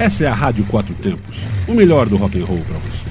Essa é a Rádio Quatro Tempos, o melhor do rock and roll para você.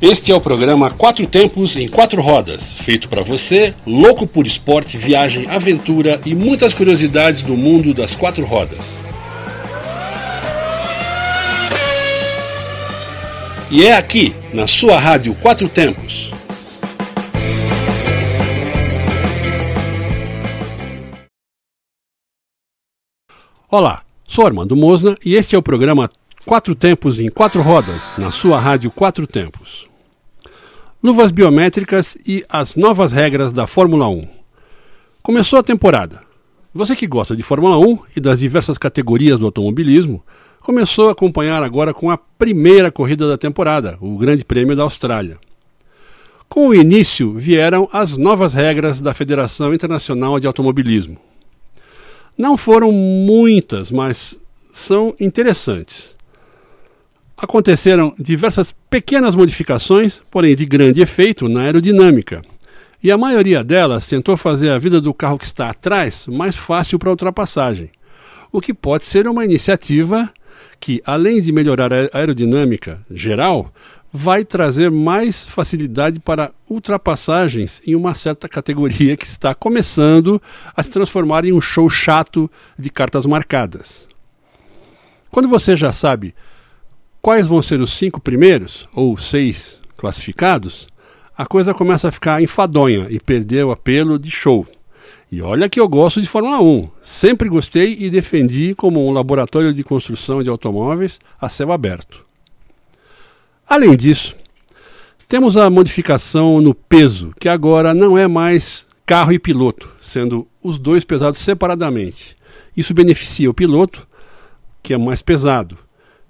Este é o programa Quatro Tempos em Quatro Rodas, feito para você, louco por esporte, viagem, aventura e muitas curiosidades do mundo das quatro rodas. E é aqui, na sua rádio Quatro Tempos. Olá, sou Armando Mosna e este é o programa Quatro Tempos em Quatro Rodas, na sua rádio Quatro Tempos. Luvas biométricas e as novas regras da Fórmula 1. Começou a temporada. Você que gosta de Fórmula 1 e das diversas categorias do automobilismo, começou a acompanhar agora com a primeira corrida da temporada, o Grande Prêmio da Austrália. Com o início vieram as novas regras da Federação Internacional de Automobilismo. Não foram muitas, mas são interessantes aconteceram diversas pequenas modificações, porém de grande efeito na aerodinâmica. E a maioria delas tentou fazer a vida do carro que está atrás mais fácil para ultrapassagem, o que pode ser uma iniciativa que, além de melhorar a aerodinâmica geral, vai trazer mais facilidade para ultrapassagens em uma certa categoria que está começando a se transformar em um show chato de cartas marcadas. Quando você já sabe quais vão ser os cinco primeiros, ou seis classificados, a coisa começa a ficar enfadonha e perder o apelo de show. E olha que eu gosto de Fórmula 1. Sempre gostei e defendi como um laboratório de construção de automóveis a céu aberto. Além disso, temos a modificação no peso, que agora não é mais carro e piloto, sendo os dois pesados separadamente. Isso beneficia o piloto, que é mais pesado,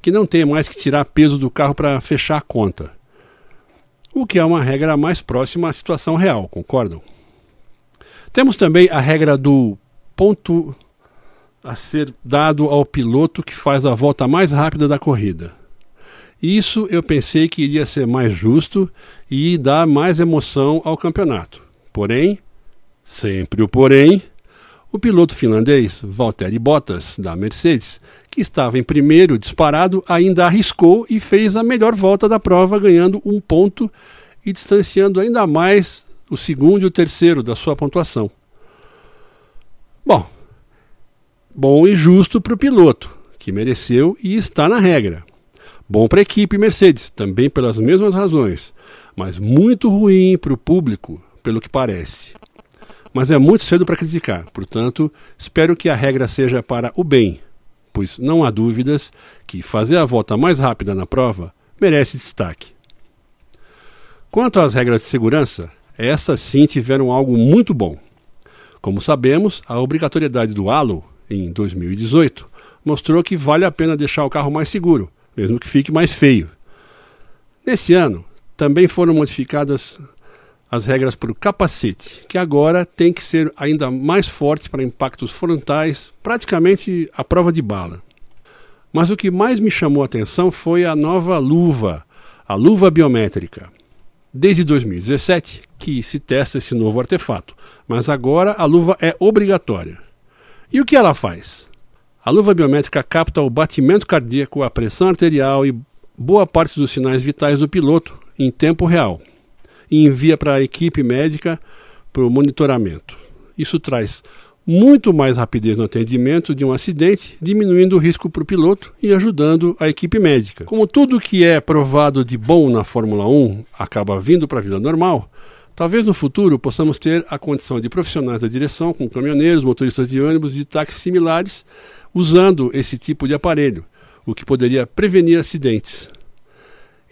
que não tem mais que tirar peso do carro para fechar a conta. O que é uma regra mais próxima à situação real, concordam? Temos também a regra do ponto a ser dado ao piloto que faz a volta mais rápida da corrida. Isso eu pensei que iria ser mais justo e dar mais emoção ao campeonato. Porém, sempre o porém, o piloto finlandês Valtteri Bottas, da Mercedes, que estava em primeiro disparado, ainda arriscou e fez a melhor volta da prova, ganhando um ponto e distanciando ainda mais o segundo e o terceiro da sua pontuação. Bom, bom e justo para o piloto, que mereceu e está na regra. Bom para a equipe Mercedes, também pelas mesmas razões, mas muito ruim para o público, pelo que parece. Mas é muito cedo para criticar, portanto, espero que a regra seja para o bem, pois não há dúvidas que fazer a volta mais rápida na prova merece destaque. Quanto às regras de segurança, essas sim tiveram algo muito bom. Como sabemos, a obrigatoriedade do halo, em 2018, mostrou que vale a pena deixar o carro mais seguro, mesmo que fique mais feio. Nesse ano, também foram modificadas as regras para o capacete, que agora tem que ser ainda mais forte para impactos frontais, praticamente a prova de bala. Mas o que mais me chamou a atenção foi a nova luva, a luva biométrica. Desde 2017 que se testa esse novo artefato, mas agora a luva é obrigatória. E o que ela faz? A luva biométrica capta o batimento cardíaco, a pressão arterial e boa parte dos sinais vitais do piloto em tempo real e envia para a equipe médica para o monitoramento. Isso traz muito mais rapidez no atendimento de um acidente, diminuindo o risco para o piloto e ajudando a equipe médica. Como tudo que é provado de bom na Fórmula 1 acaba vindo para a vida normal, talvez no futuro possamos ter a condição de profissionais da direção, com caminhoneiros, motoristas de ônibus e táxis similares, usando esse tipo de aparelho, o que poderia prevenir acidentes.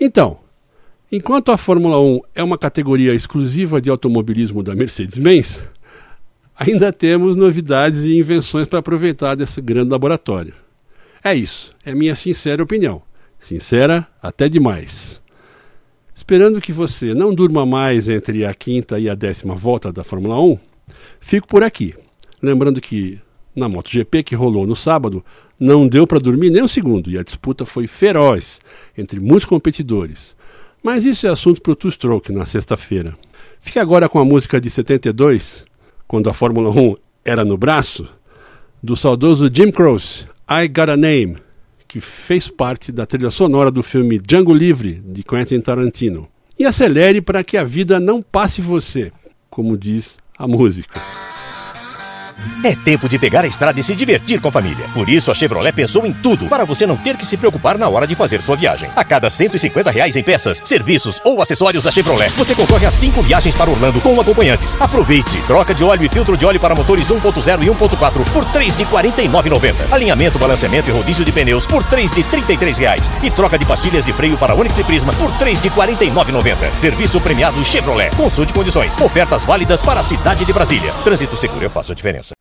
Então, Enquanto a Fórmula 1 é uma categoria exclusiva de automobilismo da Mercedes-Benz, ainda temos novidades e invenções para aproveitar desse grande laboratório. É isso, é minha sincera opinião. Sincera até demais. Esperando que você não durma mais entre a quinta e a décima volta da Fórmula 1, fico por aqui. Lembrando que na MotoGP que rolou no sábado, não deu para dormir nem um segundo e a disputa foi feroz entre muitos competidores. Mas isso é assunto para o Two Stroke na sexta-feira. Fique agora com a música de 72, quando a Fórmula 1 era no braço, do saudoso Jim Croce, I Got a Name, que fez parte da trilha sonora do filme Django Livre, de Quentin Tarantino. E acelere para que a vida não passe você, como diz a música. É tempo de pegar a estrada e se divertir com a família. Por isso, a Chevrolet pensou em tudo para você não ter que se preocupar na hora de fazer sua viagem. A cada 150 reais em peças, serviços ou acessórios da Chevrolet, você concorre a 5 viagens para Orlando com acompanhantes. Aproveite! Troca de óleo e filtro de óleo para motores 1.0 e 1.4 por 3 de 49,90. Alinhamento, balanceamento e rodízio de pneus por 3 de 33 reais. E troca de pastilhas de freio para Onix e Prisma por 3 de 49,90. Serviço premiado Chevrolet. Consulte condições. Ofertas válidas para a cidade de Brasília. Trânsito seguro, eu faço a diferença. Like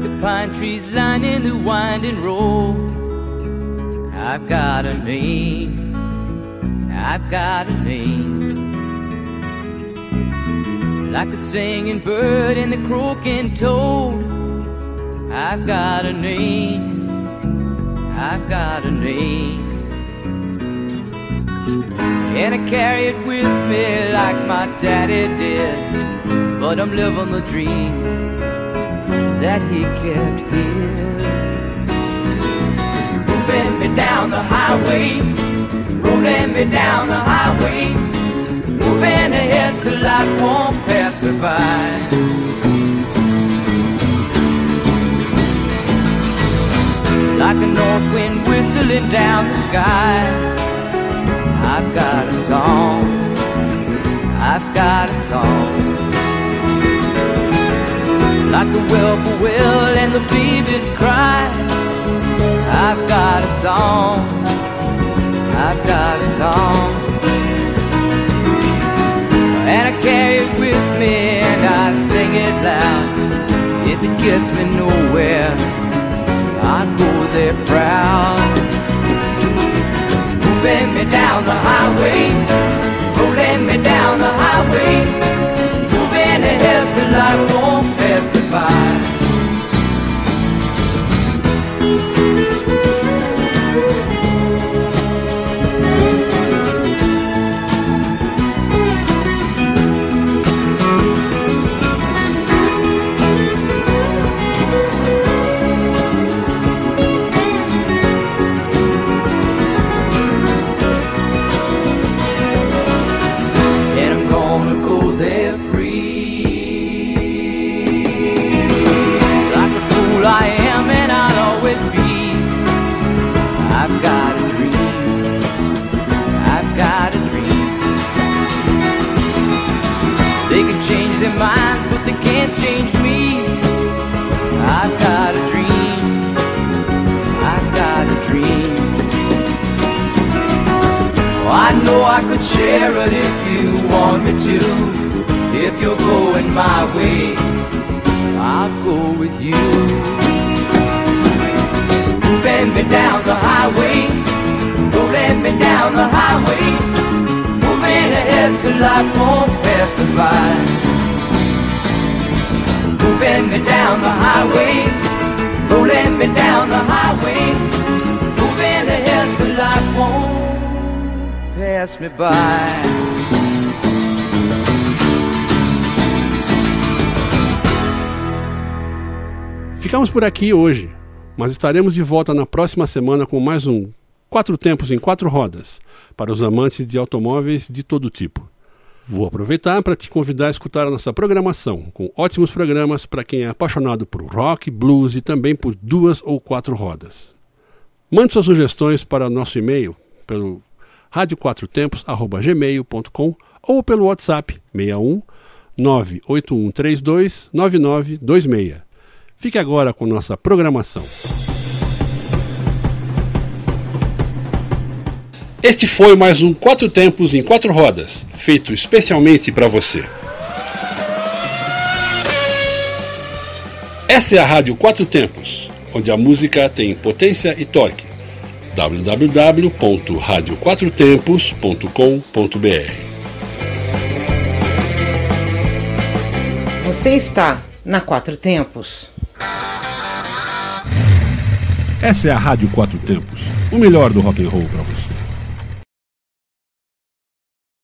the pine trees lining the winding road, I've got a name. I've got a name. Like the singing bird and the croaking toad, I've got a name. I've got a name. And I carry it with me like my daddy did. But I'm living the dream that he kept here. Moving me down the highway, rolling me down the highway. Moving ahead so life won't pass me by. Like a north wind whistling down the sky. I've got a song. I've got a song. Like the whippoorwill and the babies cry. I've got a song. I've got a song. And I carry it with me and I sing it loud. If it gets me nowhere, I go there proud down the highway, share it if you want me to. If you're going my way, I'll go with you. Moving me down the highway, rolling me down the highway, moving ahead so life won't pass me by. Moving me down the highway, rolling me down the highway, pass me by. Ficamos por aqui hoje, mas estaremos de volta na próxima semana com mais um Quatro Tempos em Quatro Rodas para os amantes de automóveis de todo tipo. Vou aproveitar para te convidar a escutar a nossa programação, com ótimos programas para quem é apaixonado por rock, blues e também por duas ou quatro rodas. Mande suas sugestões para nosso e-mail pelo radioquatrotempos@gmail.com ou pelo WhatsApp 61 98132 9926. Fique agora com nossa programação. Este foi mais um Quatro Tempos em Quatro Rodas, feito especialmente para você. Essa é a Rádio Quatro Tempos, onde a música tem potência e torque www.radioquatrotempos.com.br. Você está na Quatro Tempos. Essa é a Rádio Quatro Tempos, o melhor do rock and roll para você.